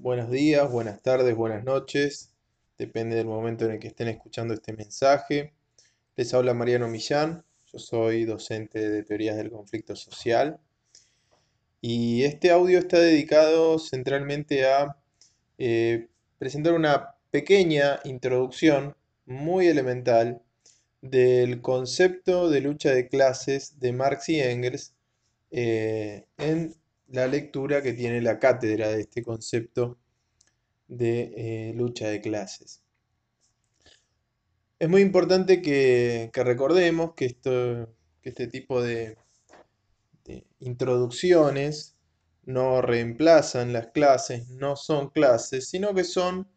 buenos días, buenas tardes, buenas noches. Depende del momento en el que estén escuchando este mensaje. Les habla Mariano Millán. Yo soy docente de teorías del conflicto social. Y este audio está dedicado centralmente a eh, presentar una pequeña introducción muy elemental del concepto de lucha de clases de Marx y Engels eh, en la lectura que tiene la cátedra de este concepto de eh, lucha de clases. Es muy importante que, recordemos que, esto, que este tipo de, introducciones no reemplazan las clases, no son clases, sino que son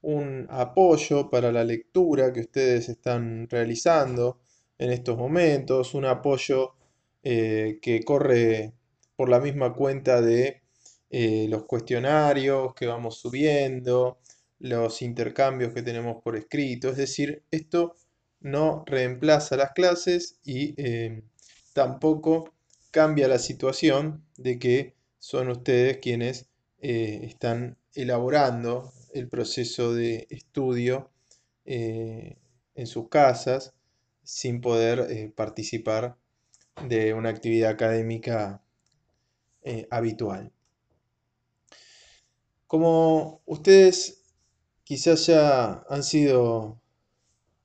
un apoyo para la lectura que ustedes están realizando en estos momentos, un apoyo eh, que corre por la misma cuenta de eh, los cuestionarios que vamos subiendo, los intercambios que tenemos por escrito. Es decir, esto no reemplaza las clases y eh, tampoco cambia la situación de que son ustedes quienes eh, están elaborando el proceso de estudio en sus casas sin poder participar de una actividad académica eh, habitual. Como ustedes quizás ya han sido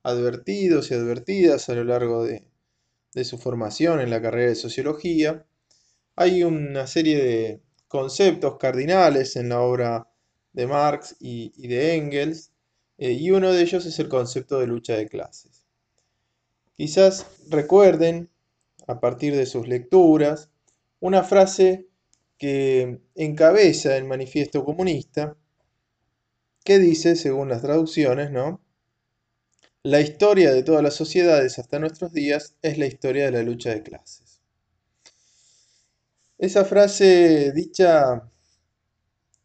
advertidos y advertidas a lo largo de, su formación en la carrera de sociología, hay una serie de conceptos cardinales en la obra de Marx y, de Engels, eh, y uno de ellos es el concepto de lucha de clases. Quizás recuerden, a partir de sus lecturas, una frase que encabeza el manifiesto comunista, que dice, según las traducciones, ¿no? La historia de todas las sociedades hasta nuestros días es la historia de la lucha de clases. Esa frase dicha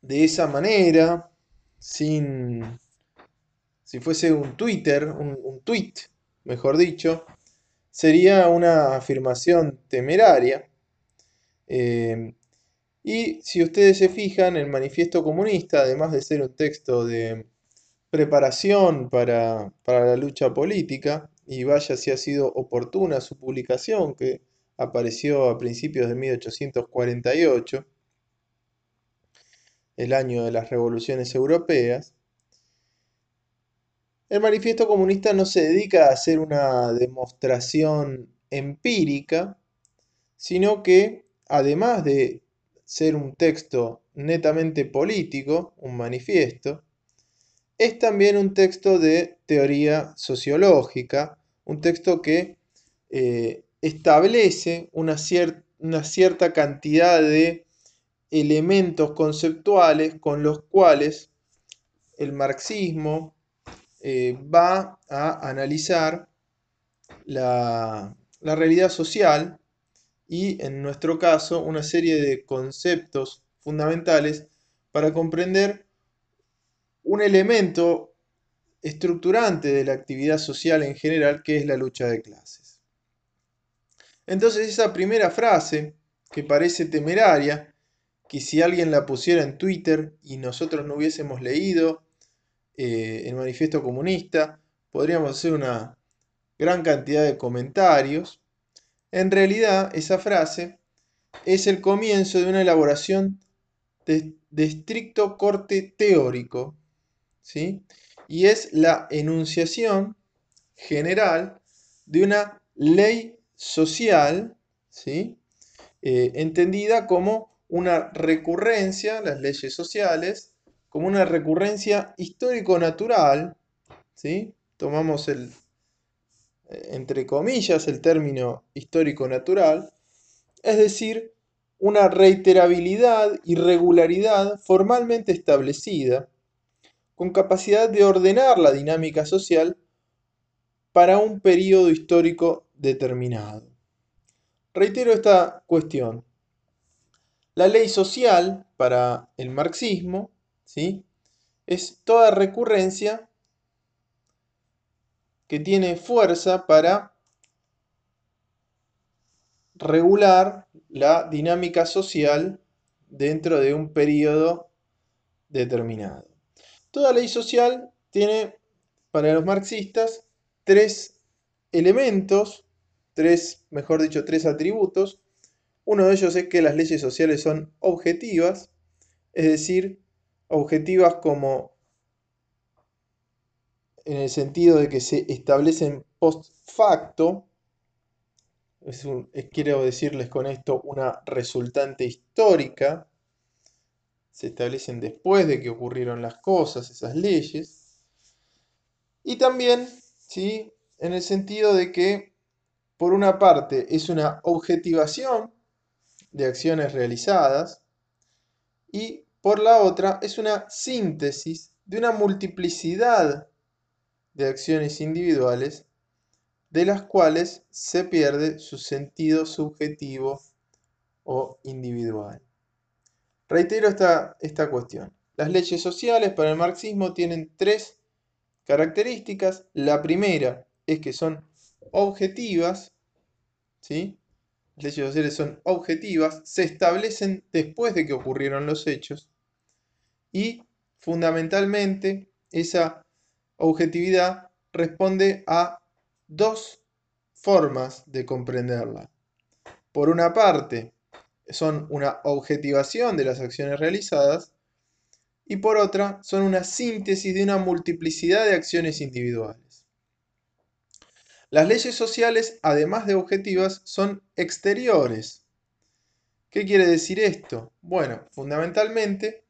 de esa manera, sin, si fuese un Twitter, un, tweet, mejor dicho, sería una afirmación temeraria, eh, y si ustedes se fijan, el manifiesto comunista, además de ser un texto de preparación para, la lucha política, y vaya si ha sido oportuna su publicación, que apareció a principios de 1848, el año de las revoluciones europeas, el manifiesto comunista no se dedica a hacer una demostración empírica, sino que, además de ser un texto netamente político, un manifiesto, es también un texto de teoría sociológica, un texto que eh, establece una, una, cierta cantidad de elementos conceptuales con los cuales el marxismo eh, va a analizar la, la realidad social y, en nuestro caso, una serie de conceptos fundamentales para comprender un elemento estructurante de la actividad social en general, que es la lucha de clases. Entonces esa primera frase, que parece temeraria, que si alguien la pusiera en Twitter y nosotros no hubiésemos leído eh, el manifiesto comunista, podríamos hacer una gran cantidad de comentarios, en realidad, esa frase es el comienzo de una elaboración de, estricto corte teórico, ¿sí? Y es la enunciación general de una ley social, ¿sí? Eh, entendida como una recurrencia, las leyes sociales, como una recurrencia histórico-natural, ¿sí? Tomamos el, entre comillas, el término histórico-natural, es decir, una reiterabilidad y regularidad formalmente establecida, con capacidad de ordenar la dinámica social para un periodo histórico determinado. Reitero esta cuestión. La ley social para el marxismo ¿sí? es toda recurrencia que tiene fuerza para regular la dinámica social dentro de un periodo determinado. Toda ley social tiene, para los marxistas, tres elementos, tres, mejor dicho, tres atributos. Uno de ellos es que las leyes sociales son objetivas, es decir, objetivas como en el sentido de que se establecen post facto, quiero decirles con esto una resultante histórica, se establecen después de que ocurrieron las cosas, esas leyes, y también, ¿sí? en el sentido de que, por una parte, es una objetivación de acciones realizadas, y por la otra, es una síntesis de una multiplicidad de acciones individuales de las cuales se pierde su sentido subjetivo o individual. Reitero esta, esta cuestión. Las leyes sociales para el marxismo tienen tres características. La primera es que son objetivas, ¿sí? Las leyes sociales son objetivas, se establecen después de que ocurrieron los hechos y fundamentalmente esa objetividad responde a dos formas de comprenderla. Por una parte, son una objetivación de las acciones realizadas y por otra, son una síntesis de una multiplicidad de acciones individuales. Las leyes sociales, además de objetivas, son exteriores. ¿Qué quiere decir esto? Bueno, fundamentalmente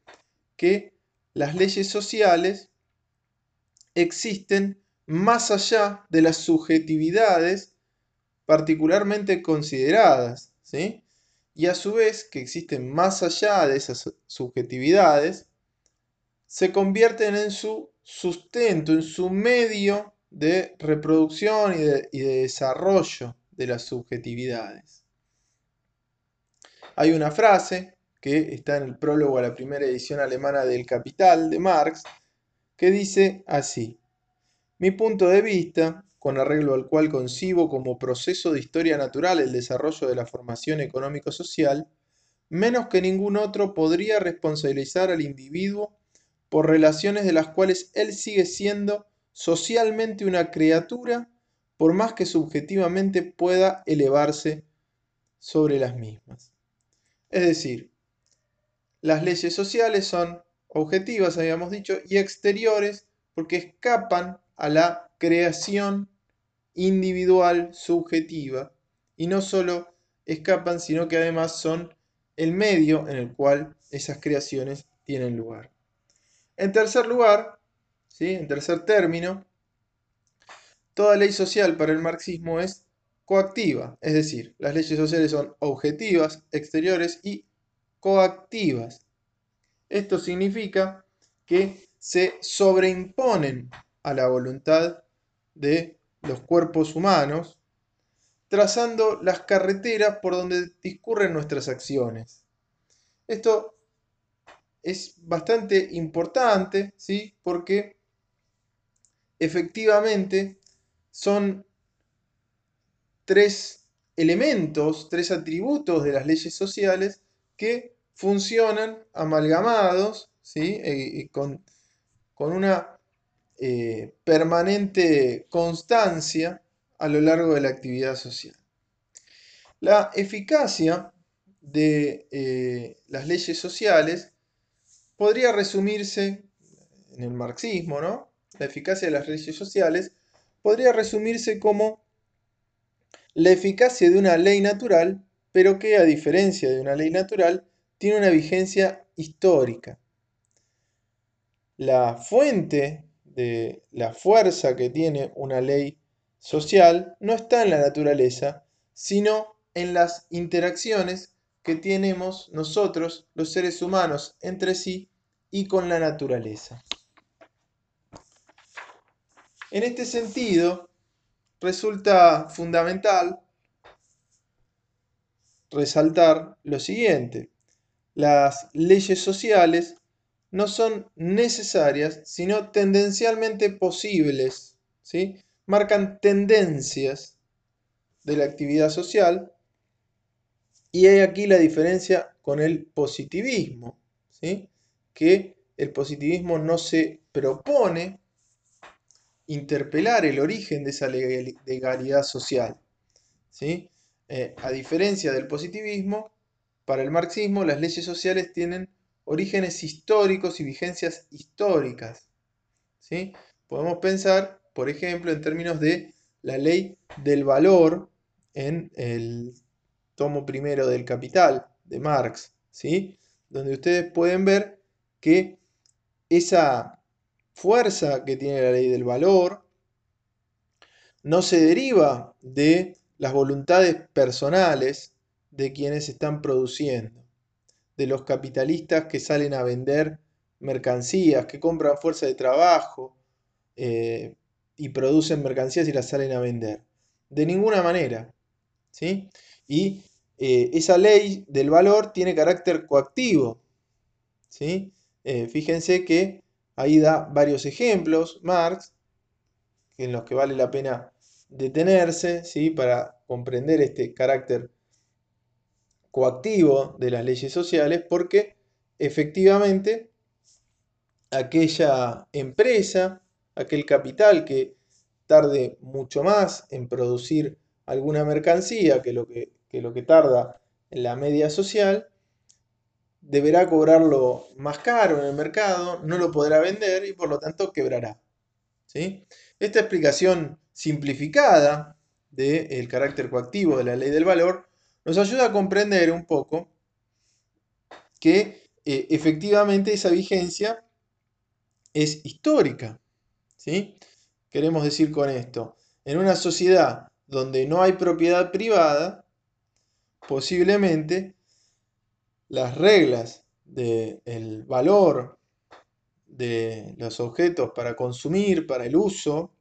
que las leyes sociales existen más allá de las subjetividades particularmente consideradas, ¿sí? y a su vez que existen más allá de esas subjetividades, se convierten en su sustento, en su medio de reproducción y de, y de desarrollo de las subjetividades. Hay una frase que está en el prólogo a la primera edición alemana del Capital de Marx, que dice así, mi punto de vista, con arreglo al cual concibo como proceso de historia natural el desarrollo de la formación económico-social, menos que ningún otro podría responsabilizar al individuo por relaciones de las cuales él sigue siendo socialmente una criatura, por más que subjetivamente pueda elevarse sobre las mismas. Es decir, las leyes sociales son objetivas, habíamos dicho, y exteriores porque escapan a la creación individual subjetiva y no solo escapan, sino que además son el medio en el cual esas creaciones tienen lugar. En tercer lugar, ¿sí? en tercer término, toda ley social para el marxismo es coactiva, es decir, las leyes sociales son objetivas, exteriores y coactivas. Esto significa que se sobreimponen a la voluntad de los cuerpos humanos, trazando las carreteras por donde discurren nuestras acciones. Esto es bastante importante, ¿sí? Porque efectivamente son tres elementos, tres atributos de las leyes sociales que funcionan amalgamados, ¿sí? Eh, con, con una eh, permanente constancia a lo largo de la actividad social. La eficacia de eh, las leyes sociales podría resumirse en el marxismo, ¿no? La eficacia de las leyes sociales podría resumirse como la eficacia de una ley natural, pero que a diferencia de una ley natural, tiene una vigencia histórica. La fuente de la fuerza que tiene una ley social no está en la naturaleza, sino en las interacciones que tenemos nosotros, los seres humanos, entre sí y con la naturaleza. En este sentido, resulta fundamental resaltar lo siguiente. Las leyes sociales no son necesarias, sino tendencialmente posibles. ¿sí? Marcan tendencias de la actividad social y hay aquí la diferencia con el positivismo, ¿sí? que el positivismo no se propone interpelar el origen de esa legalidad social. ¿sí? Eh, a diferencia del positivismo, para el marxismo las leyes sociales tienen orígenes históricos y vigencias históricas. ¿sí? Podemos pensar, por ejemplo, en términos de la ley del valor en el tomo primero del Capital de Marx, ¿sí? donde ustedes pueden ver que esa fuerza que tiene la ley del valor no se deriva de las voluntades personales de quienes están produciendo, de los capitalistas que salen a vender mercancías, que compran fuerza de trabajo eh, y producen mercancías y las salen a vender. De ninguna manera. ¿sí? Y eh, esa ley del valor tiene carácter coactivo. ¿sí? Eh, fíjense que ahí da varios ejemplos, Marx, en los que vale la pena detenerse ¿sí? para comprender este carácter coactivo de las leyes sociales, porque efectivamente aquella empresa, aquel capital que tarde mucho más en producir alguna mercancía que lo que, que lo que tarda en la media social, deberá cobrarlo más caro en el mercado, no lo podrá vender y por lo tanto quebrará. ¿sí? Esta explicación simplificada del carácter coactivo de la ley del valor nos ayuda a comprender un poco que eh, efectivamente esa vigencia es histórica. ¿sí? Queremos decir con esto, en una sociedad donde no hay propiedad privada, posiblemente las reglas del valor de los objetos para consumir, para el uso,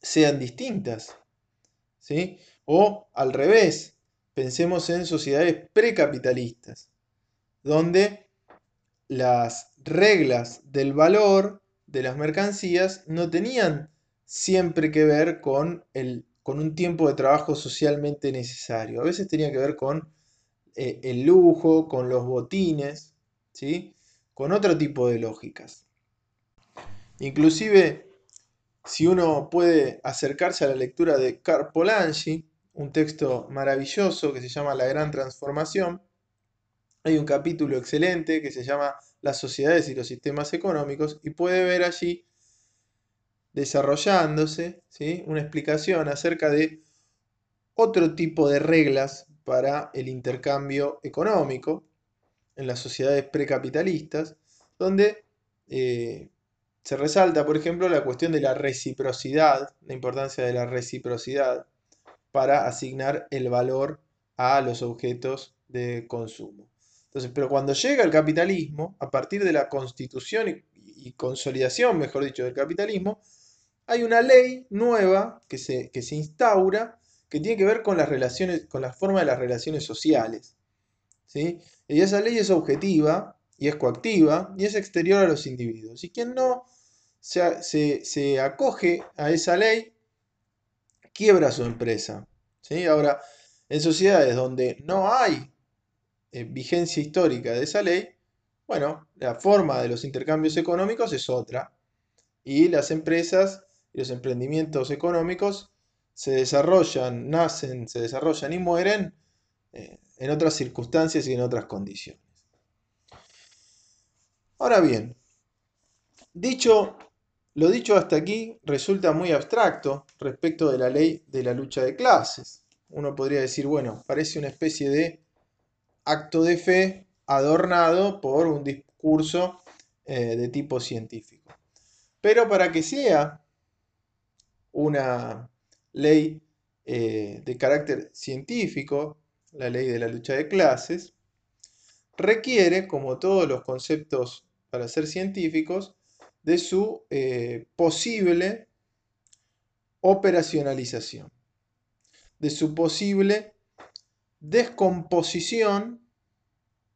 sean distintas. ¿sí? O al revés, pensemos en sociedades precapitalistas, donde las reglas del valor de las mercancías no tenían siempre que ver con, el, con un tiempo de trabajo socialmente necesario. A veces tenía que ver con eh, el lujo, con los botines, ¿sí? con otro tipo de lógicas. Inclusive, si uno puede acercarse a la lectura de Karl Polanyi, un texto maravilloso que se llama La Gran Transformación, hay un capítulo excelente que se llama Las sociedades y los sistemas económicos y puede ver allí desarrollándose ¿sí? una explicación acerca de otro tipo de reglas para el intercambio económico en las sociedades precapitalistas, donde eh, se resalta, por ejemplo, la cuestión de la reciprocidad, la importancia de la reciprocidad para asignar el valor a los objetos de consumo. Entonces, pero cuando llega el capitalismo, a partir de la constitución y, consolidación, mejor dicho, del capitalismo, hay una ley nueva que se, que se instaura que tiene que ver con las relaciones, con la forma de las relaciones sociales. ¿sí? Y esa ley es objetiva y es coactiva y es exterior a los individuos. Y quien no se, acoge a esa ley, quiebra su empresa. ¿sí? Ahora, en sociedades donde no hay eh, vigencia histórica de esa ley, bueno, la forma de los intercambios económicos es otra. Y las empresas y los emprendimientos económicos se desarrollan, nacen, se desarrollan y mueren eh, en otras circunstancias y en otras condiciones. Ahora bien, dicho, lo dicho hasta aquí resulta muy abstracto respecto de la ley de la lucha de clases. Uno podría decir, bueno, parece una especie de acto de fe adornado por un discurso eh, de tipo científico. Pero para que sea una ley eh, de carácter científico, la ley de la lucha de clases, requiere, como todos los conceptos para ser científicos, de su eh, posible operacionalización, de su posible descomposición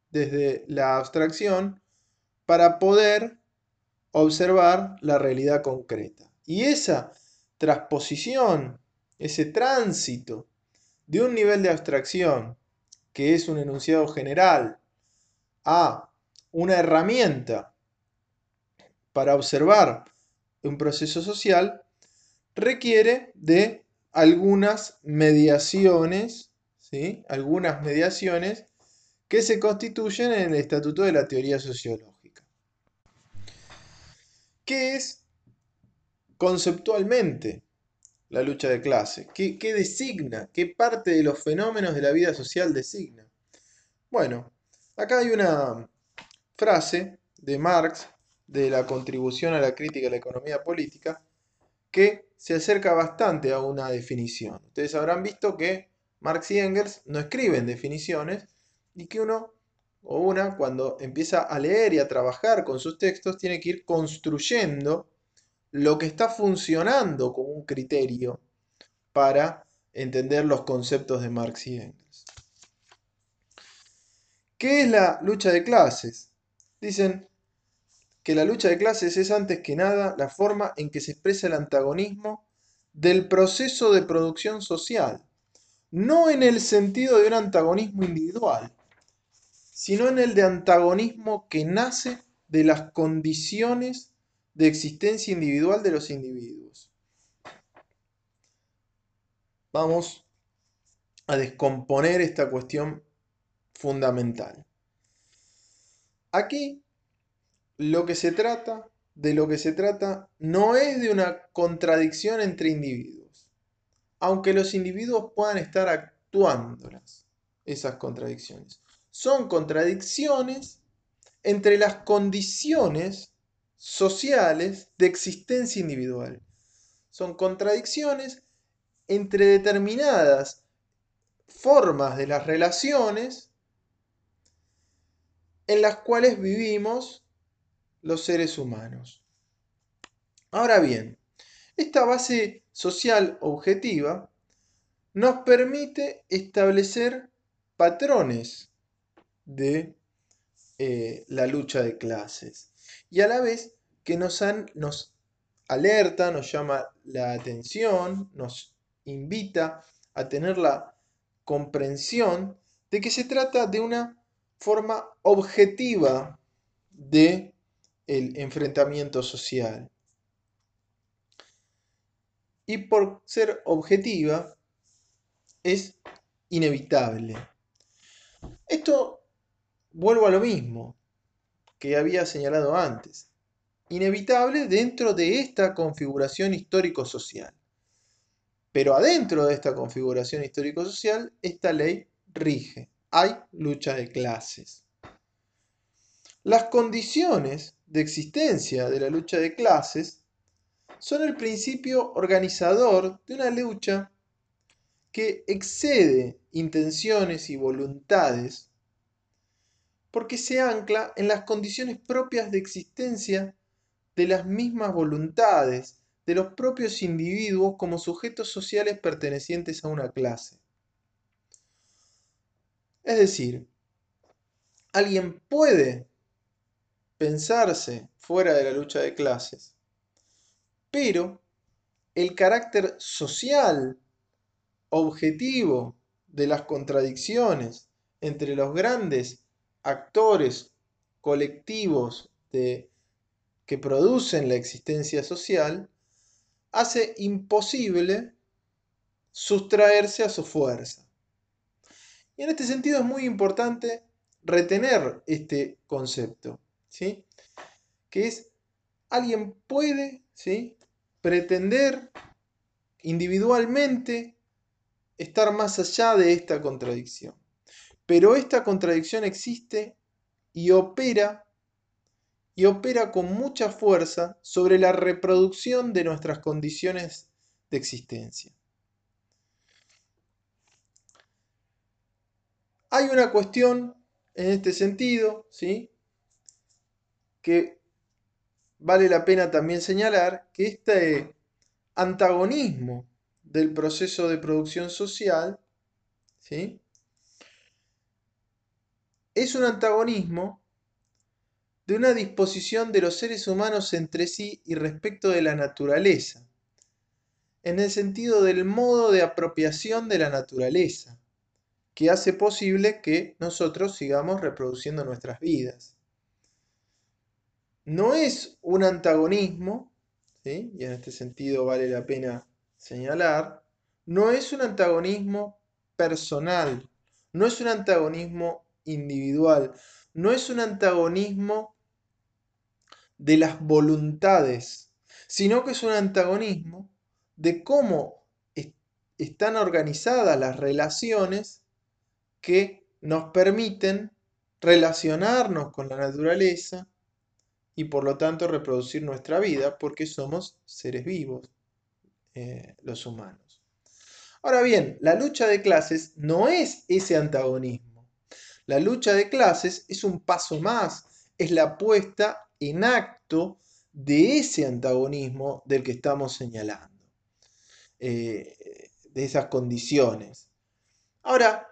desde la abstracción para poder observar la realidad concreta. Y esa transposición ese tránsito de un nivel de abstracción, que es un enunciado general, a una herramienta para observar un proceso social requiere de algunas mediaciones, ¿sí? algunas mediaciones que se constituyen en el Estatuto de la Teoría Sociológica. ¿Qué es conceptualmente la lucha de clase? ¿Qué, ¿Qué, designa? ¿Qué parte de los fenómenos de la vida social designa? Bueno, acá hay una frase de Marx de la contribución a la crítica de la economía política que se acerca bastante a una definición. Ustedes habrán visto que Marx y Engels no escriben definiciones y que uno o una cuando empieza a leer y a trabajar con sus textos tiene que ir construyendo lo que está funcionando como un criterio para entender los conceptos de Marx y Engels. ¿Qué es la lucha de clases? Dicen que la lucha de clases es antes que nada la forma en que se expresa el antagonismo del proceso de producción social, no en el sentido de un antagonismo individual, sino en el de antagonismo que nace de las condiciones de existencia individual de los individuos. Vamos a descomponer esta cuestión fundamental. Aquí lo que se trata, de lo que se trata, no es de una contradicción entre individuos, aunque los individuos puedan estar actuándolas, esas contradicciones. Son contradicciones entre las condiciones sociales de existencia individual. Son contradicciones entre determinadas formas de las relaciones en las cuales vivimos los seres humanos. Ahora bien, esta base social objetiva nos permite establecer patrones de eh, la lucha de clases y a la vez que nos, nos alerta, nos llama la atención, nos invita a tener la comprensión de que se trata de una forma objetiva de el enfrentamiento social. Y por ser objetiva, es inevitable. Esto vuelvo a lo mismo que había señalado antes. Inevitable dentro de esta configuración histórico-social. Pero adentro de esta configuración histórico-social, esta ley rige. Hay lucha de clases. Las condiciones de existencia de la lucha de clases son el principio organizador de una lucha que excede intenciones y voluntades porque se ancla en las condiciones propias de existencia de las mismas voluntades de los propios individuos como sujetos sociales pertenecientes a una clase. Es decir, alguien puede pensarse fuera de la lucha de clases. Pero el carácter social, objetivo de las contradicciones entre los grandes actores colectivos de, que producen la existencia social, hace imposible sustraerse a su fuerza. Y en este sentido es muy importante retener este concepto. ¿Sí? Que es, alguien puede, ¿sí? Pretender individualmente estar más allá de esta contradicción. Pero esta contradicción existe y opera y opera con mucha fuerza sobre la reproducción de nuestras condiciones de existencia. Hay una cuestión en este sentido, ¿sí? Que vale la pena también señalar que este antagonismo del proceso de producción social ¿sí? es un antagonismo de una disposición de los seres humanos entre sí y respecto de la naturaleza, en el sentido del modo de apropiación de la naturaleza, que hace posible que nosotros sigamos reproduciendo nuestras vidas. No es un antagonismo, y en este sentido vale la pena señalar, no es un antagonismo personal, no es un antagonismo individual, no es un antagonismo de las voluntades, sino que es un antagonismo de cómo están organizadas las relaciones que nos permiten relacionarnos con la naturaleza y por lo tanto reproducir nuestra vida porque somos seres vivos, eh, los humanos. Ahora bien, la lucha de clases no es ese antagonismo. La lucha de clases es un paso más, es la puesta en acto de ese antagonismo del que estamos señalando, eh, de esas condiciones. Ahora,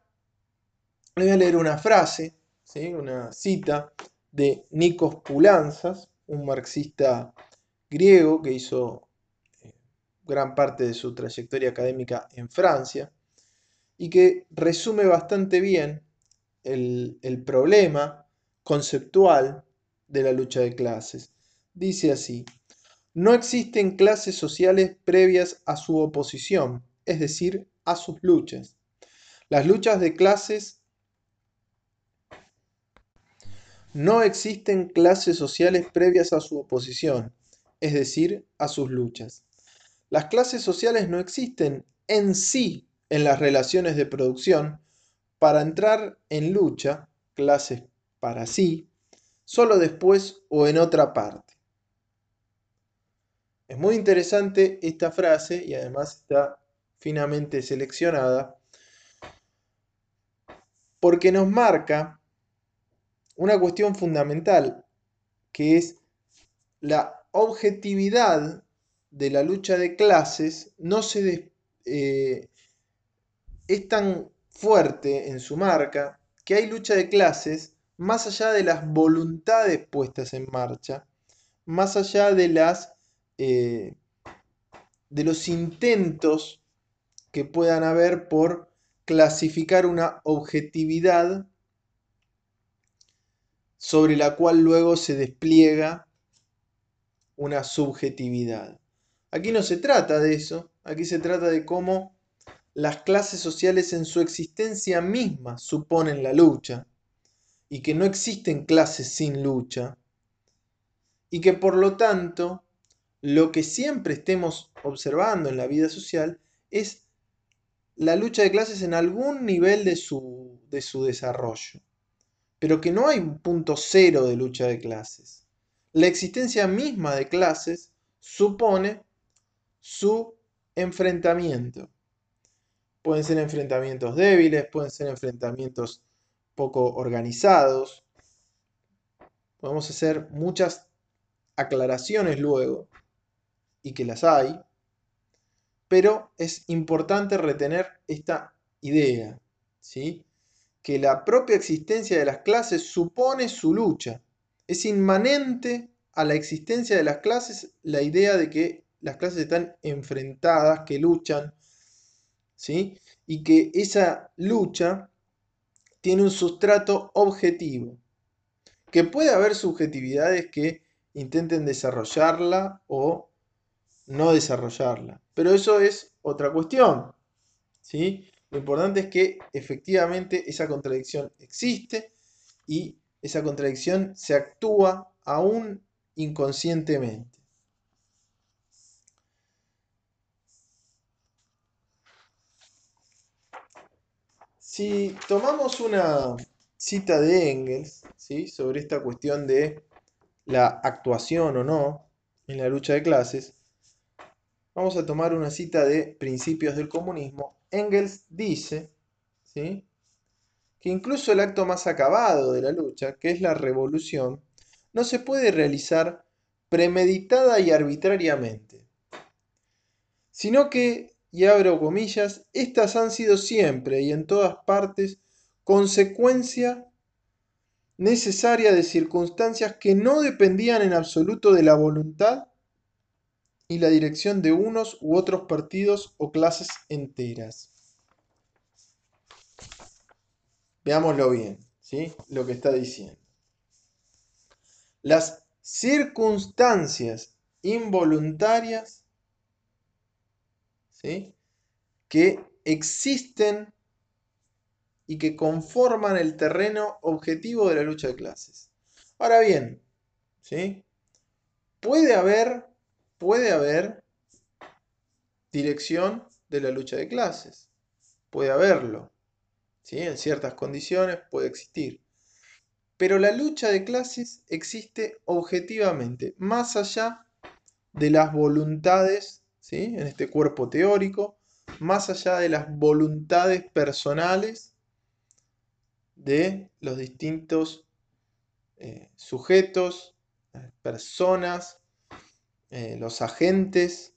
les voy a leer una frase, ¿sí? una cita de Nikos Pulanzas, un marxista griego que hizo eh, gran parte de su trayectoria académica en Francia y que resume bastante bien el, el problema conceptual de la lucha de clases. Dice así, no existen clases sociales previas a su oposición, es decir, a sus luchas. Las luchas de clases no existen clases sociales previas a su oposición, es decir, a sus luchas. Las clases sociales no existen en sí en las relaciones de producción para entrar en lucha, clases para sí, solo después o en otra parte. Es muy interesante esta frase y además está finamente seleccionada porque nos marca una cuestión fundamental que es la objetividad de la lucha de clases no se eh, es tan fuerte en su marca que hay lucha de clases más allá de las voluntades puestas en marcha, más allá de las eh, de los intentos que puedan haber por clasificar una objetividad sobre la cual luego se despliega una subjetividad. Aquí no se trata de eso, aquí se trata de cómo las clases sociales en su existencia misma suponen la lucha y que no existen clases sin lucha y que por lo tanto lo que siempre estemos observando en la vida social es la lucha de clases en algún nivel de su, de su desarrollo, pero que no hay un punto cero de lucha de clases. La existencia misma de clases supone su enfrentamiento. Pueden ser enfrentamientos débiles, pueden ser enfrentamientos poco organizados. Podemos hacer muchas aclaraciones luego, y que las hay, pero es importante retener esta idea, ¿sí? Que la propia existencia de las clases supone su lucha. Es inmanente a la existencia de las clases la idea de que las clases están enfrentadas, que luchan, ¿sí? y que esa lucha tiene un sustrato objetivo, que puede haber subjetividades que intenten desarrollarla o no desarrollarla. Pero eso es otra cuestión. ¿sí? Lo importante es que efectivamente esa contradicción existe y esa contradicción se actúa aún inconscientemente. Si tomamos una cita de Engels ¿sí? sobre esta cuestión de la actuación o no en la lucha de clases, Vamos a tomar una cita de Principios del Comunismo. Engels dice ¿sí? que incluso el acto más acabado de la lucha, que es la revolución, no se puede realizar premeditada y arbitrariamente, sino que, y abro comillas, estas han sido siempre y en todas partes consecuencia necesaria de circunstancias que no dependían en absoluto de la voluntad y la dirección de unos u otros partidos o clases enteras. Veámoslo bien, ¿sí? Lo que está diciendo. Las circunstancias involuntarias ¿sí? que existen y que conforman el terreno objetivo de la lucha de clases. Ahora bien, ¿sí? puede haber, puede haber dirección de la lucha de clases. Puede haberlo. ¿sí? En ciertas condiciones puede existir. Pero la lucha de clases existe objetivamente, más allá de las voluntades, ¿sí? en este cuerpo teórico, más allá de las voluntades personales de los distintos eh, sujetos, eh, personas, eh, los agentes,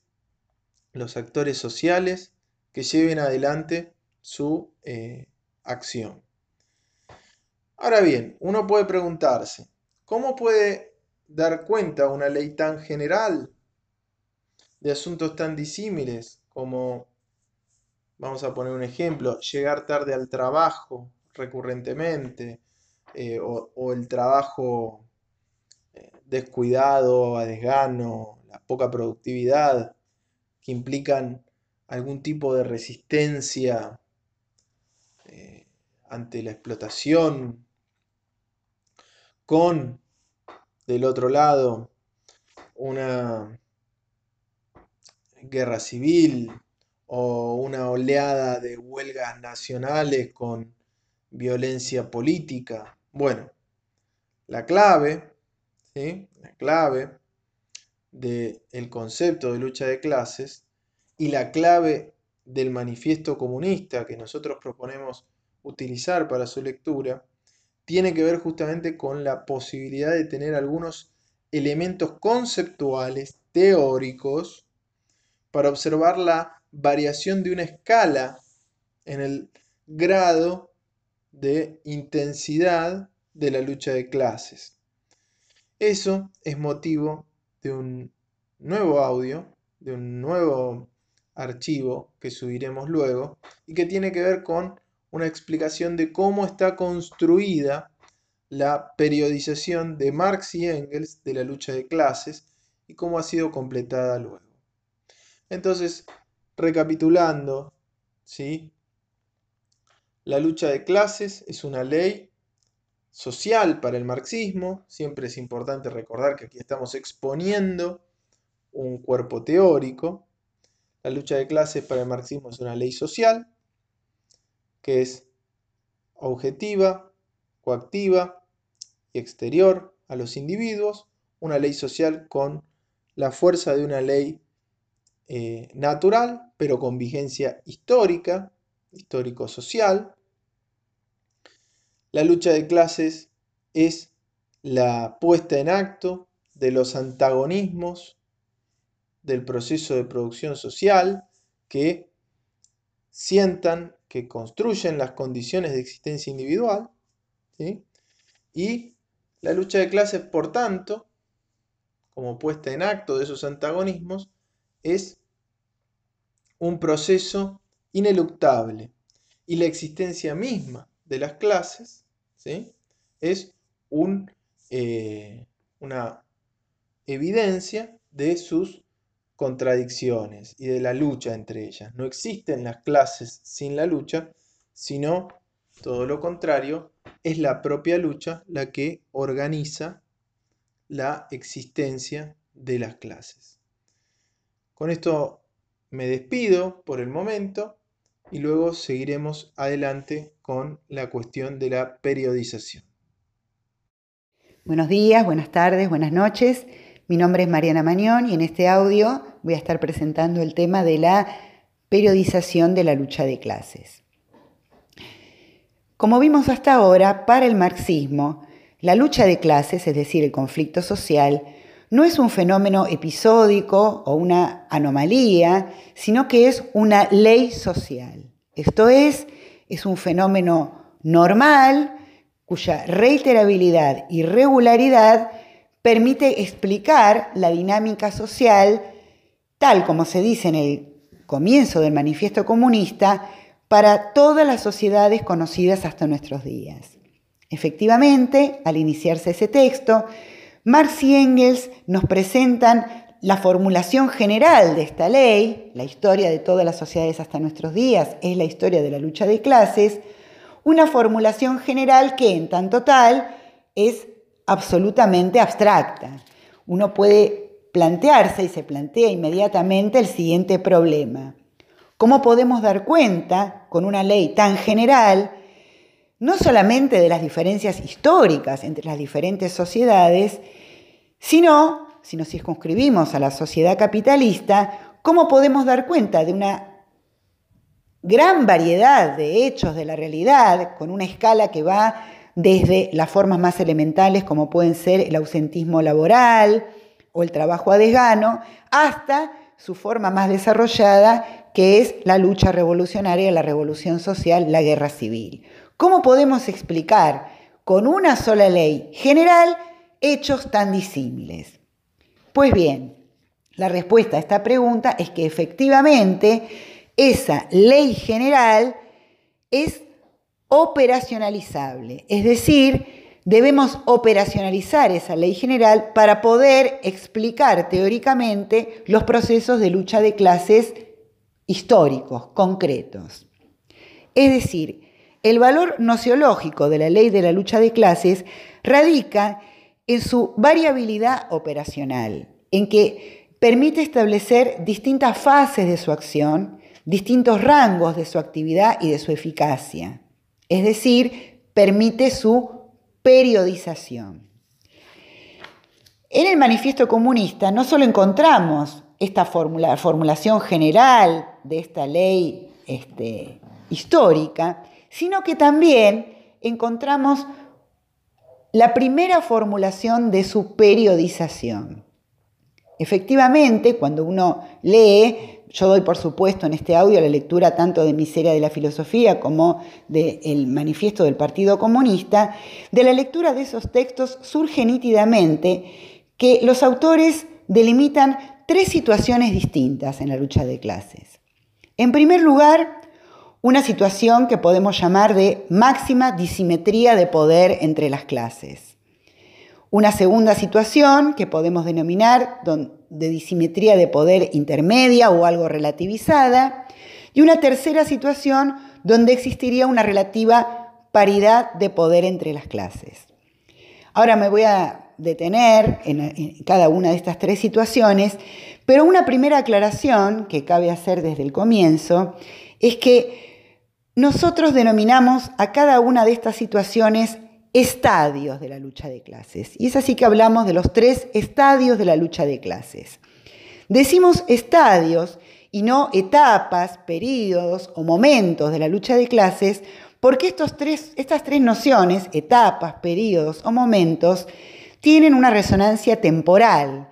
los actores sociales que lleven adelante su acción. Ahora bien, uno puede preguntarse, ¿cómo puede dar cuenta una ley tan general de asuntos tan disímiles como, vamos a poner un ejemplo, llegar tarde al trabajo recurrentemente eh, o, el trabajo eh, descuidado, a desgano, la poca productividad que implican algún tipo de resistencia eh, ante la explotación con, del otro lado, una guerra civil o una oleada de huelgas nacionales con violencia política. Bueno, la clave, ¿sí? la clave del concepto de lucha de clases y la clave del manifiesto comunista que nosotros proponemos utilizar para su lectura tiene que ver justamente con la posibilidad de tener algunos elementos conceptuales, teóricos, para observar la variación de una escala en el grado de intensidad de la lucha de clases. Eso es motivo de un nuevo audio, de un nuevo archivo que subiremos luego y que tiene que ver con una explicación de cómo está construida la periodización de Marx y Engels de la lucha de clases y cómo ha sido completada luego. Entonces, recapitulando, ¿sí? La lucha de clases es una ley social para el marxismo. Siempre es importante recordar que aquí estamos exponiendo un cuerpo teórico. La lucha de clases para el marxismo es una ley social que es objetiva, coactiva y exterior a los individuos, una ley social con la fuerza de una ley eh, natural, pero con vigencia histórica, histórico-social. La lucha de clases es la puesta en acto de los antagonismos del proceso de producción social que sientan que construyen las condiciones de existencia individual, y la lucha de clases, por tanto, como puesta en acto de esos antagonismos, es un proceso ineluctable. Y la existencia misma de las clases ¿sí? es eh, una evidencia de sus contradicciones y de la lucha entre ellas. No existen las clases sin la lucha, sino todo lo contrario, es la propia lucha la que organiza la existencia de las clases. Con esto me despido por el momento y luego seguiremos adelante con la cuestión de la periodización. Buenos días, buenas tardes, buenas noches. Mi nombre es Mariana Mañón y en este audio voy a estar presentando el tema de la periodización de la lucha de clases. Como vimos hasta ahora, para el marxismo, la lucha de clases, es decir, el conflicto social, no es un fenómeno episódico o una anomalía, sino que es una ley social. Esto es, es un fenómeno normal cuya reiterabilidad y regularidad permite explicar la dinámica social tal como se dice en el comienzo del manifiesto comunista para todas las sociedades conocidas hasta nuestros días. Efectivamente, al iniciarse ese texto, Marx y Engels nos presentan la formulación general de esta ley, la historia de todas las sociedades hasta nuestros días es la historia de la lucha de clases, una formulación general que en tanto tal es absolutamente abstracta. Uno puede plantearse y se plantea inmediatamente el siguiente problema. ¿Cómo podemos dar cuenta, con una ley tan general, no solamente de las diferencias históricas entre las diferentes sociedades, sino si nos circunscribimos a la sociedad capitalista, ¿cómo podemos dar cuenta de una gran variedad de hechos de la realidad con una escala que va desde las formas más elementales como pueden ser el ausentismo laboral o el trabajo a desgano, hasta su forma más desarrollada que es la lucha revolucionaria, la revolución social, la guerra civil. ¿Cómo podemos explicar con una sola ley general hechos tan disímiles? Pues bien, la respuesta a esta pregunta es que efectivamente esa ley general es operacionalizable, es decir, debemos operacionalizar esa ley general para poder explicar teóricamente los procesos de lucha de clases históricos, concretos. Es decir, el valor nociológico de la ley de la lucha de clases radica en su variabilidad operacional, en que permite establecer distintas fases de su acción, distintos rangos de su actividad y de su eficacia. Es decir, permite su periodización. En el manifiesto comunista no solo encontramos esta formulación general de esta ley este, histórica, sino que también encontramos la primera formulación de su periodización. Efectivamente, cuando uno lee, yo doy por supuesto en este audio la lectura tanto de Miseria de la Filosofía como del Manifiesto del Partido Comunista, de la lectura de esos textos surge nítidamente que los autores delimitan tres situaciones distintas en la lucha de clases. En primer lugar, una situación que podemos llamar de máxima disimetría de poder entre las clases. Una segunda situación que podemos denominar de disimetría de poder intermedia o algo relativizada. Y una tercera situación donde existiría una relativa paridad de poder entre las clases. Ahora me voy a detener en, cada una de estas tres situaciones, pero una primera aclaración que cabe hacer desde el comienzo es que nosotros denominamos a cada una de estas situaciones estadios de la lucha de clases. Y es así que hablamos de los tres estadios de la lucha de clases. Decimos estadios y no etapas, periodos o momentos de la lucha de clases, porque estos tres, estas tres nociones, etapas, periodos o momentos, tienen una resonancia temporal,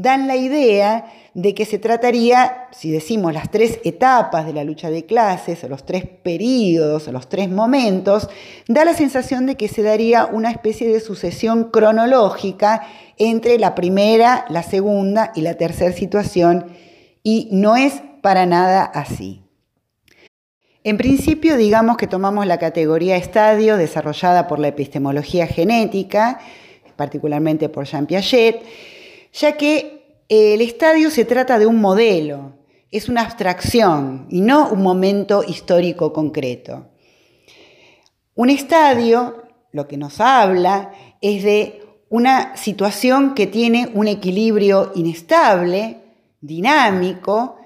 dan la idea de que se trataría, si decimos las tres etapas de la lucha de clases, o los tres periodos, o los tres momentos, da la sensación de que se daría una especie de sucesión cronológica entre la primera, la segunda y la tercera situación, y no es para nada así. En principio, digamos que tomamos la categoría estadio desarrollada por la epistemología genética, particularmente por Jean Piaget, ya que el estadio se trata de un modelo, es una abstracción y no un momento histórico concreto. Un estadio lo que nos habla es de una situación que tiene un equilibrio inestable, dinámico,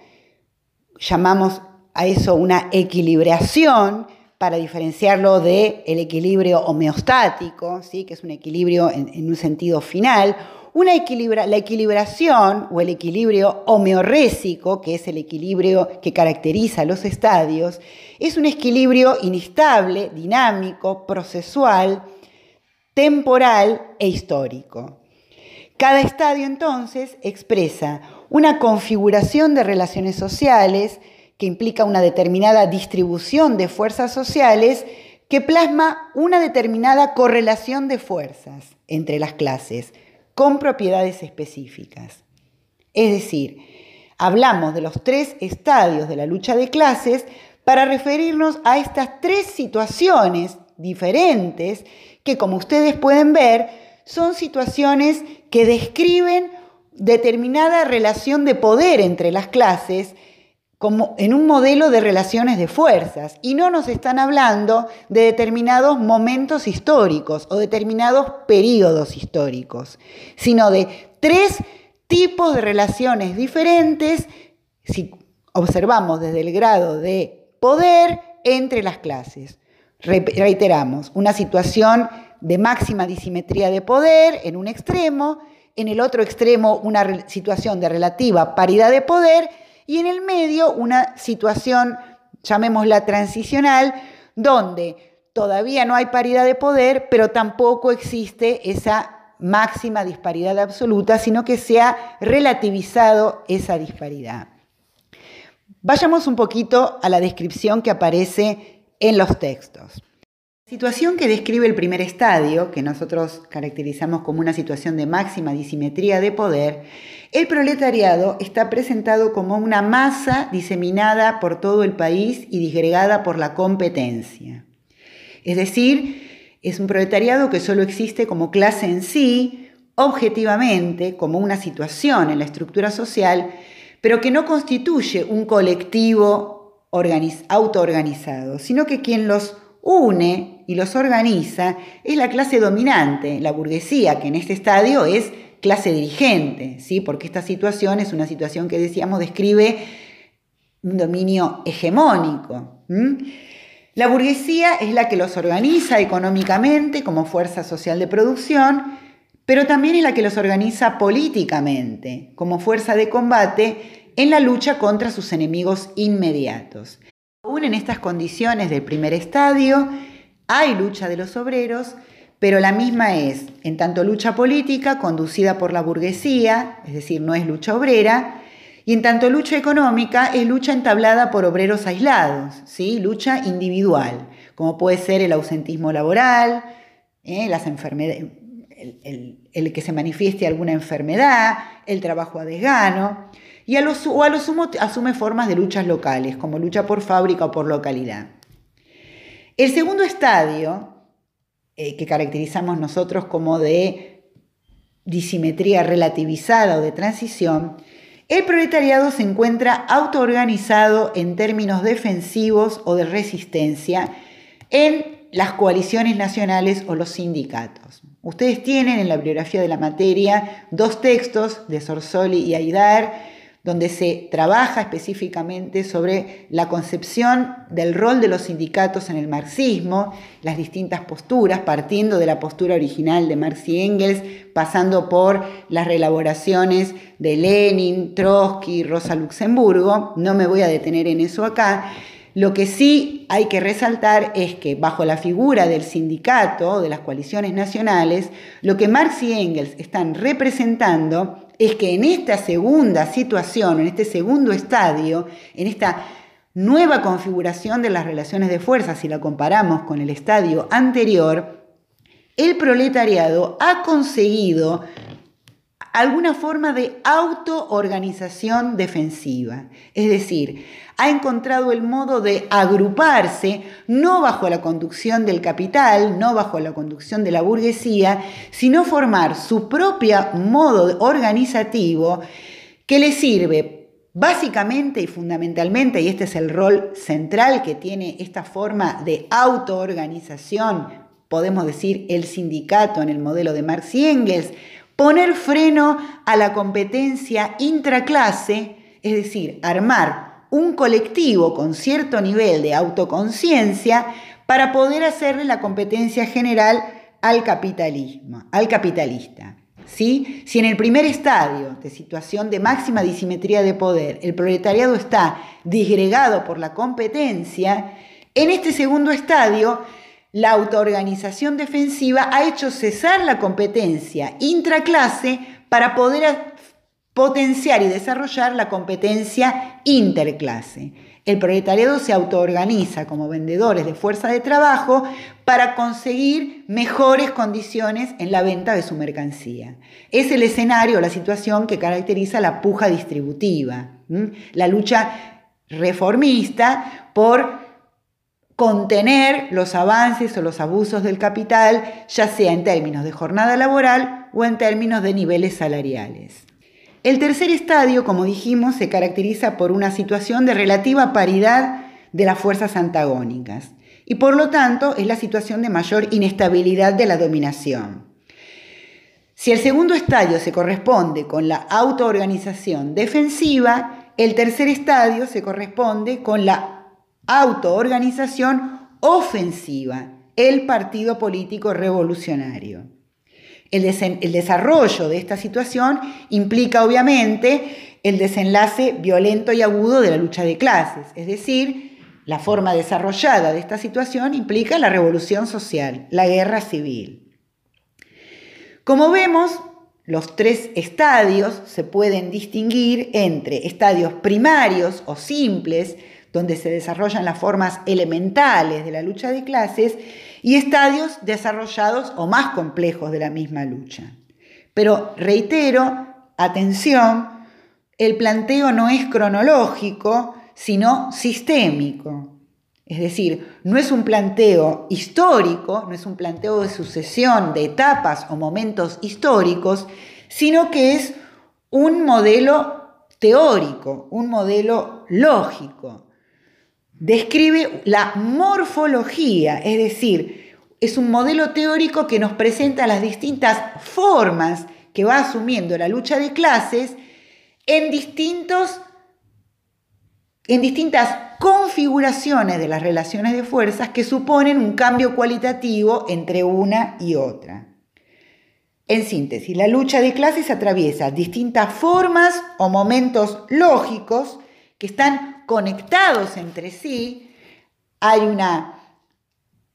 llamamos a eso una equilibración para diferenciarlo del el equilibrio homeostático, ¿sí? que es un equilibrio en un sentido final, la equilibración o el equilibrio homeorrésico, que es el equilibrio que caracteriza los estadios, es un equilibrio inestable, dinámico, procesual, temporal e histórico. Cada estadio entonces expresa una configuración de relaciones sociales que implica una determinada distribución de fuerzas sociales que plasma una determinada correlación de fuerzas entre las clases, con propiedades específicas. Es decir, hablamos de los tres estadios de la lucha de clases para referirnos a estas tres situaciones diferentes que, como ustedes pueden ver, son situaciones que describen determinada relación de poder entre las clases como en un modelo de relaciones de fuerzas y no nos están hablando de determinados momentos históricos o determinados periodos históricos, sino de tres tipos de relaciones diferentes si observamos desde el grado de poder entre las clases. Reiteramos, una situación de máxima disimetría de poder en un extremo, en el otro extremo una situación de relativa paridad de poder y en el medio una situación, llamémosla transicional, donde todavía no hay paridad de poder, pero tampoco existe esa máxima disparidad absoluta, sino que se ha relativizado esa disparidad. Vayamos un poquito a la descripción que aparece en los textos. La situación que describe el primer estadio, que nosotros caracterizamos como una situación de máxima disimetría de poder, el proletariado está presentado como una masa diseminada por todo el país y disgregada por la competencia. Es decir, es un proletariado que solo existe como clase en sí, objetivamente, como una situación en la estructura social, pero que no constituye un colectivo autoorganizado, sino que quien los une y los organiza es la clase dominante, la burguesía, que en este estadio es clase dirigente, ¿sí? porque esta situación es una situación que decíamos describe un dominio hegemónico. La burguesía es la que los organiza económicamente como fuerza social de producción, pero también es la que los organiza políticamente como fuerza de combate en la lucha contra sus enemigos inmediatos. Aún en estas condiciones del primer estadio, hay lucha de los obreros, pero la misma es, en tanto lucha política conducida por la burguesía, es decir, no es lucha obrera, y en tanto lucha económica es lucha entablada por obreros aislados, ¿sí? lucha individual, como puede ser el ausentismo laboral, ¿eh? las enfermedades, el, que se manifieste alguna enfermedad, el trabajo a desgano y o a lo sumo asume formas de luchas locales, como lucha por fábrica o por localidad. El segundo estadio, eh, que caracterizamos nosotros como de disimetría relativizada o de transición, el proletariado se encuentra autoorganizado en términos defensivos o de resistencia en las coaliciones nacionales o los sindicatos. Ustedes tienen en la bibliografía de la materia dos textos de Sorsoli y Aidar donde se trabaja específicamente sobre la concepción del rol de los sindicatos en el marxismo, las distintas posturas, partiendo de la postura original de Marx y Engels, pasando por las reelaboraciones de Lenin, Trotsky, Rosa Luxemburgo. No me voy a detener en eso acá. Lo que sí hay que resaltar es que bajo la figura del sindicato, de las coaliciones nacionales, lo que Marx y Engels están representando es que en esta segunda situación, en este segundo estadio, en esta nueva configuración de las relaciones de fuerza, si la comparamos con el estadio anterior, el proletariado ha conseguido alguna forma de autoorganización defensiva. Es decir, ha encontrado el modo de agruparse, no bajo la conducción del capital, no bajo la conducción de la burguesía, sino formar su propio modo organizativo que le sirve básicamente y fundamentalmente, y este es el rol central que tiene esta forma de autoorganización, podemos decir el sindicato en el modelo de Marx y Engels, poner freno a la competencia intraclase, es decir, armar un colectivo con cierto nivel de autoconciencia para poder hacerle la competencia general al capitalismo, al capitalista. ¿Sí? Si en el primer estadio de situación de máxima disimetría de poder el proletariado está disgregado por la competencia, en este segundo estadio la autoorganización defensiva ha hecho cesar la competencia intraclase para poder potenciar y desarrollar la competencia interclase. El proletariado se autoorganiza como vendedores de fuerza de trabajo para conseguir mejores condiciones en la venta de su mercancía. Es el escenario, la situación que caracteriza la puja distributiva, la lucha reformista por contener los avances o los abusos del capital, ya sea en términos de jornada laboral o en términos de niveles salariales. El tercer estadio, como dijimos, se caracteriza por una situación de relativa paridad de las fuerzas antagónicas y por lo tanto es la situación de mayor inestabilidad de la dominación. Si el segundo estadio se corresponde con la autoorganización defensiva, el tercer estadio se corresponde con la autoorganización ofensiva, el partido político revolucionario. El, el, desarrollo de esta situación implica obviamente el desenlace violento y agudo de la lucha de clases, es decir, la forma desarrollada de esta situación implica la revolución social, la guerra civil. Como vemos, los tres estadios se pueden distinguir entre estadios primarios o simples, donde se desarrollan las formas elementales de la lucha de clases, y estadios desarrollados o más complejos de la misma lucha. Pero reitero, atención, el planteo no es cronológico, sino sistémico. Es decir, no es un planteo histórico, no es un planteo de sucesión de etapas o momentos históricos, sino que es un modelo teórico, un modelo lógico. Describe la morfología, es decir, es un modelo teórico que nos presenta las distintas formas que va asumiendo la lucha de clases en distintos en distintas configuraciones de las relaciones de fuerzas que suponen un cambio cualitativo entre una y otra. En síntesis, la lucha de clases atraviesa distintas formas o momentos lógicos que están conectados entre sí. Hay una,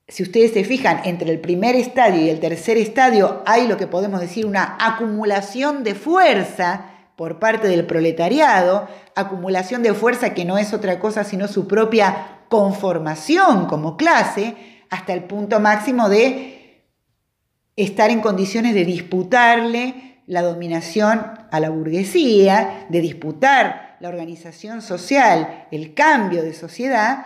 si ustedes se fijan, entre el primer estadio y el tercer estadio hay lo que podemos decir una acumulación de fuerza por parte del proletariado, acumulación de fuerza que no es otra cosa sino su propia conformación como clase, hasta el punto máximo de estar en condiciones de disputarle la dominación a la burguesía, de disputar la organización social, el cambio de sociedad,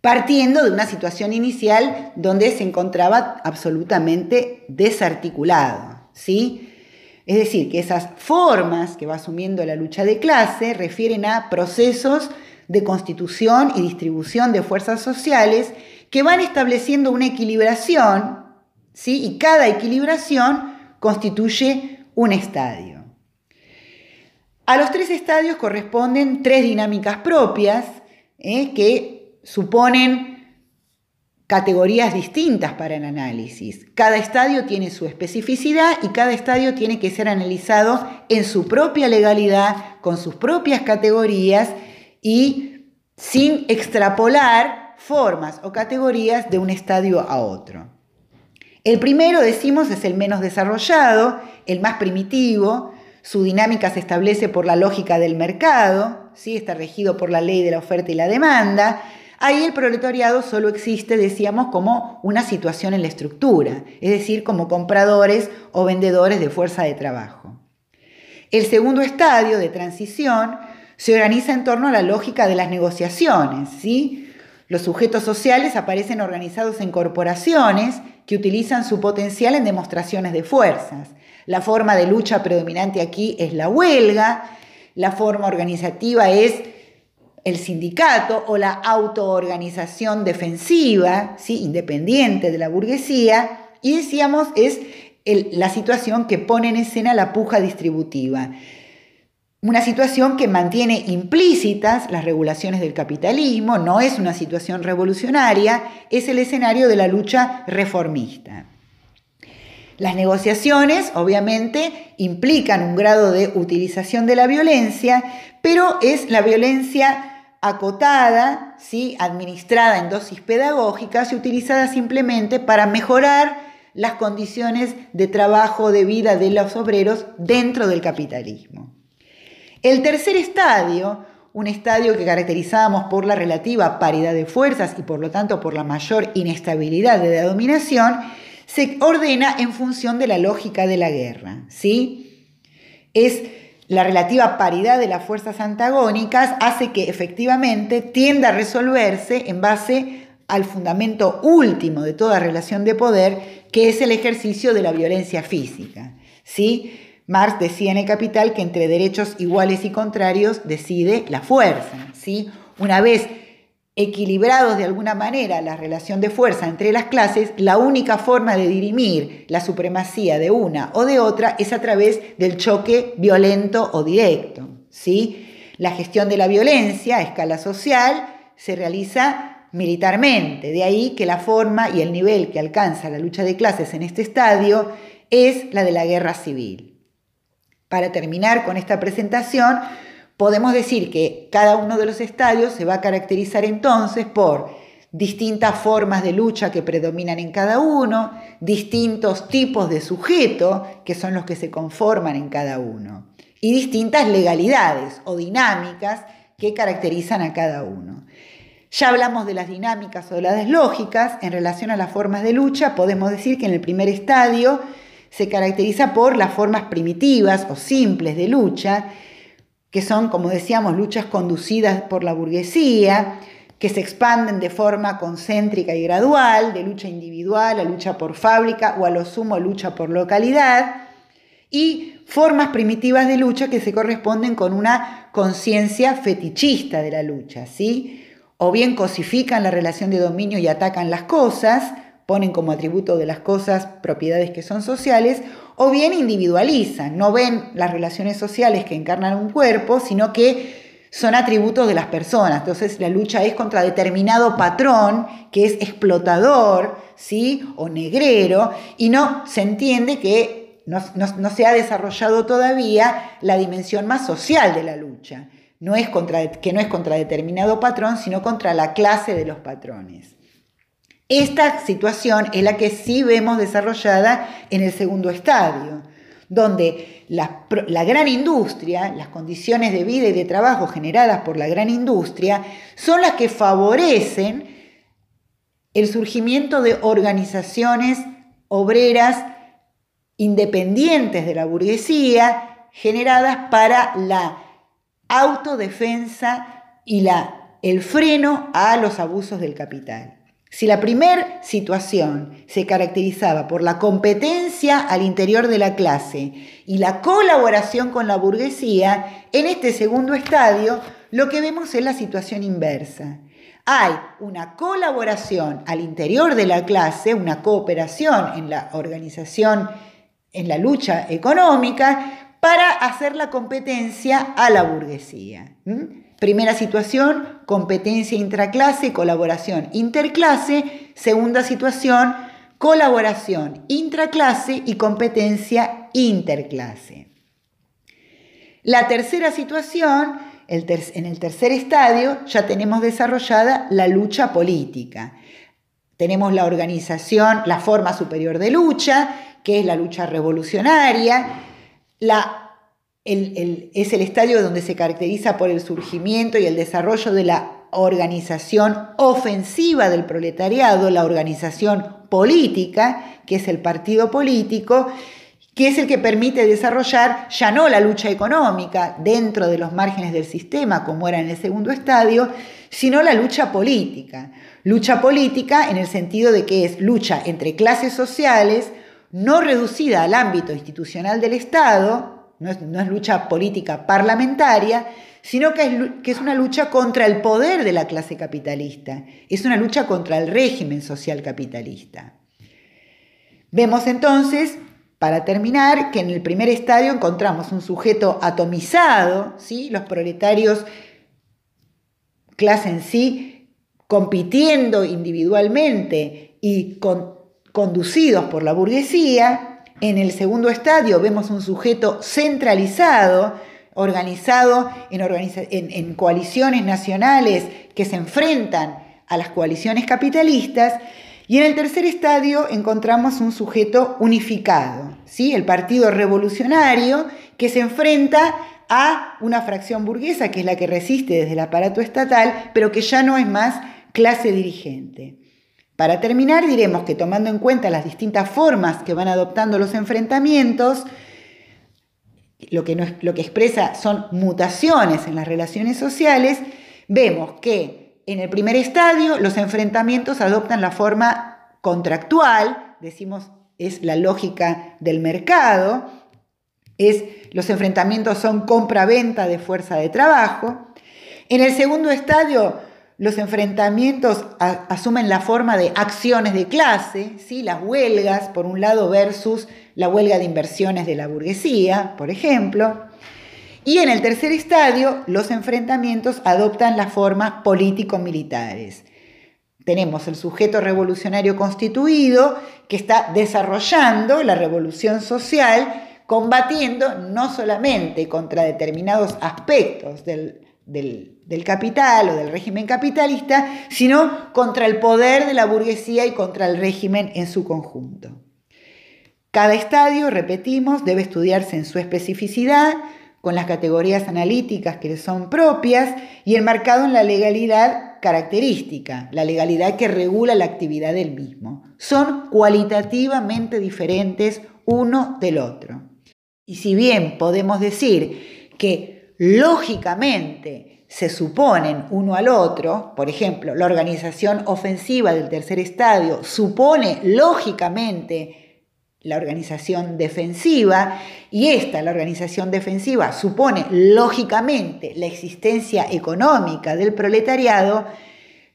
partiendo de una situación inicial donde se encontraba absolutamente desarticulado, ¿sí? Es decir, que esas formas que va asumiendo la lucha de clase refieren a procesos de constitución y distribución de fuerzas sociales que van estableciendo una equilibración, ¿sí? y cada equilibración constituye un estadio. A los tres estadios corresponden tres dinámicas propias ¿eh? que suponen categorías distintas para el análisis. Cada estadio tiene su especificidad y cada estadio tiene que ser analizado en su propia legalidad, con sus propias categorías y sin extrapolar formas o categorías de un estadio a otro. El primero, decimos, es el menos desarrollado, el más primitivo, su dinámica se establece por la lógica del mercado, ¿sí? está regido por la ley de la oferta y la demanda, Ahí el proletariado solo existe, decíamos, como una situación en la estructura, es decir, como compradores o vendedores de fuerza de trabajo. El segundo estadio de transición se organiza en torno a la lógica de las negociaciones, ¿sí? Los sujetos sociales aparecen organizados en corporaciones que utilizan su potencial en demostraciones de fuerzas. La forma de lucha predominante aquí es la huelga, la forma organizativa es el sindicato o la autoorganización defensiva, ¿sí? independiente de la burguesía, y decíamos es la situación que pone en escena la puja distributiva. Una situación que mantiene implícitas las regulaciones del capitalismo, no es una situación revolucionaria, es el escenario de la lucha reformista. Las negociaciones, obviamente, implican un grado de utilización de la violencia, pero es la violencia acotada, ¿sí? administrada en dosis pedagógicas y utilizada simplemente para mejorar las condiciones de trabajo, de vida de los obreros dentro del capitalismo. El tercer estadio, un estadio que caracterizábamos por la relativa paridad de fuerzas y por lo tanto por la mayor inestabilidad de la dominación, se ordena en función de la lógica de la guerra. ¿sí? Es la relativa paridad de las fuerzas antagónicas hace que efectivamente tienda a resolverse en base al fundamento último de toda relación de poder, que es el ejercicio de la violencia física. ¿sí? Marx decía en el Capital que entre derechos iguales y contrarios decide la fuerza. ¿sí? Una vez equilibrados de alguna manera la relación de fuerza entre las clases, la única forma de dirimir la supremacía de una o de otra es a través del choque violento o directo. ¿sí? La gestión de la violencia a escala social se realiza militarmente, de ahí que la forma y el nivel que alcanza la lucha de clases en este estadio es la de la guerra civil. Para terminar con esta presentación, podemos decir que cada uno de los estadios se va a caracterizar entonces por distintas formas de lucha que predominan en cada uno, distintos tipos de sujeto que son los que se conforman en cada uno, y distintas legalidades o dinámicas que caracterizan a cada uno. Ya hablamos de las dinámicas o de las lógicas. En relación a las formas de lucha, podemos decir que en el primer estadio se caracteriza por las formas primitivas o simples de lucha, que son, como decíamos, luchas conducidas por la burguesía, que se expanden de forma concéntrica y gradual, de lucha individual a lucha por fábrica o a lo sumo lucha por localidad, y formas primitivas de lucha que se corresponden con una conciencia fetichista de la lucha, ¿sí? O bien cosifican la relación de dominio y atacan las cosas, ponen como atributo de las cosas propiedades que son sociales, o bien individualizan, no ven las relaciones sociales que encarnan un cuerpo, sino que son atributos de las personas. Entonces la lucha es contra determinado patrón que es explotador, ¿sí? O negrero, y no se entiende que no, se ha desarrollado todavía la dimensión más social de la lucha. No es contra, que no es contra determinado patrón, sino contra la clase de los patrones. Esta situación es la que sí vemos desarrollada en el segundo estadio, donde la, gran industria, las condiciones de vida y de trabajo generadas por la gran industria, son las que favorecen el surgimiento de organizaciones obreras independientes de la burguesía, generadas para la autodefensa y el freno a los abusos del capital. Si la primera situación se caracterizaba por la competencia al interior de la clase y la colaboración con la burguesía, en este segundo estadio lo que vemos es la situación inversa. Hay una colaboración al interior de la clase, una cooperación en la organización, en la lucha económica, para hacer la competencia a la burguesía. Primera situación, competencia intraclase, colaboración interclase. Segunda situación, colaboración intraclase y competencia interclase. La tercera situación, en el tercer estadio, ya tenemos desarrollada la lucha política. Tenemos la organización, la forma superior de lucha, que es la lucha revolucionaria, la es el estadio donde se caracteriza por el surgimiento y el desarrollo de la organización ofensiva del proletariado, la organización política, que es el partido político, que es el que permite desarrollar ya no la lucha económica dentro de los márgenes del sistema, como era en el segundo estadio, sino la lucha política. Lucha política en el sentido de que es lucha entre clases sociales, no reducida al ámbito institucional del Estado, no es, lucha política parlamentaria, sino que es, que es una lucha contra el poder de la clase capitalista, es una lucha contra el régimen social capitalista. Vemos entonces, para terminar, que en el primer estadio encontramos un sujeto atomizado, ¿sí? los proletarios, clase en sí, compitiendo individualmente y conducidos por la burguesía, en el segundo estadio vemos un sujeto centralizado, organizado en, coaliciones nacionales que se enfrentan a las coaliciones capitalistas. Y en el tercer estadio encontramos un sujeto unificado, ¿sí? el Partido Revolucionario, que se enfrenta a una fracción burguesa, que es la que resiste desde el aparato estatal, pero que ya no es más clase dirigente. Para terminar, diremos que tomando en cuenta las distintas formas que van adoptando los enfrentamientos, lo que, lo que expresa son mutaciones en las relaciones sociales, vemos que en el primer estadio los enfrentamientos adoptan la forma contractual, decimos es la lógica del mercado, es los enfrentamientos son compra-venta de fuerza de trabajo. En el segundo estadio los enfrentamientos asumen la forma de acciones de clase, ¿sí? las huelgas, por un lado, versus la huelga de inversiones de la burguesía, por ejemplo. Y en el tercer estadio, los enfrentamientos adoptan las formas político-militares. Tenemos el sujeto revolucionario constituido que está desarrollando la revolución social, combatiendo no solamente contra determinados aspectos del, del, capital o del régimen capitalista, sino contra el poder de la burguesía y contra el régimen en su conjunto. Cada estadio, repetimos, debe estudiarse en su especificidad, con las categorías analíticas que le son propias y enmarcado en la legalidad característica, la legalidad que regula la actividad del mismo. Son cualitativamente diferentes uno del otro. Y si bien podemos decir que lógicamente se suponen uno al otro, por ejemplo, la organización ofensiva del tercer estadio supone lógicamente la organización defensiva y esta, la organización defensiva, supone lógicamente la existencia económica del proletariado,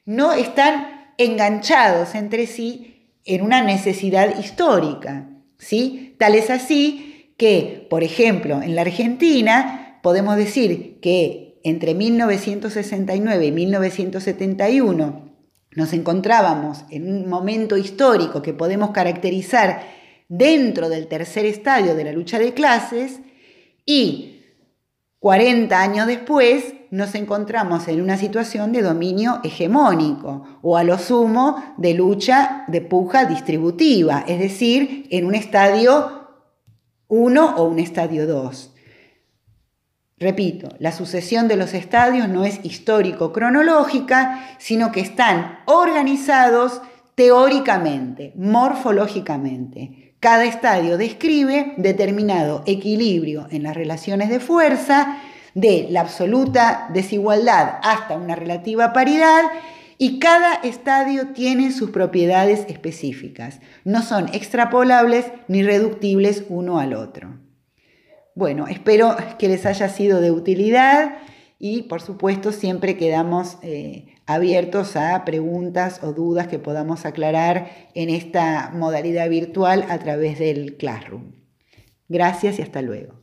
no están enganchados entre sí en una necesidad histórica. ¿sí? Tal es así que, por ejemplo, en la Argentina podemos decir entre 1969 y 1971 nos encontrábamos en un momento histórico que podemos caracterizar dentro del tercer estadio de la lucha de clases y 40 años después nos encontramos en una situación de dominio hegemónico o a lo sumo de lucha de puja distributiva, es decir, en un estadio 1 o un estadio 2. Repito, la sucesión de los estadios no es histórico-cronológica, sino que están organizados teóricamente, morfológicamente. Cada estadio describe determinado equilibrio en las relaciones de fuerza, de la absoluta desigualdad hasta una relativa paridad, y cada estadio tiene sus propiedades específicas. No son extrapolables ni reductibles uno al otro. Bueno, espero que les haya sido de utilidad y por supuesto siempre quedamos eh, abiertos a preguntas o dudas que podamos aclarar en esta modalidad virtual a través del Classroom. Gracias y hasta luego.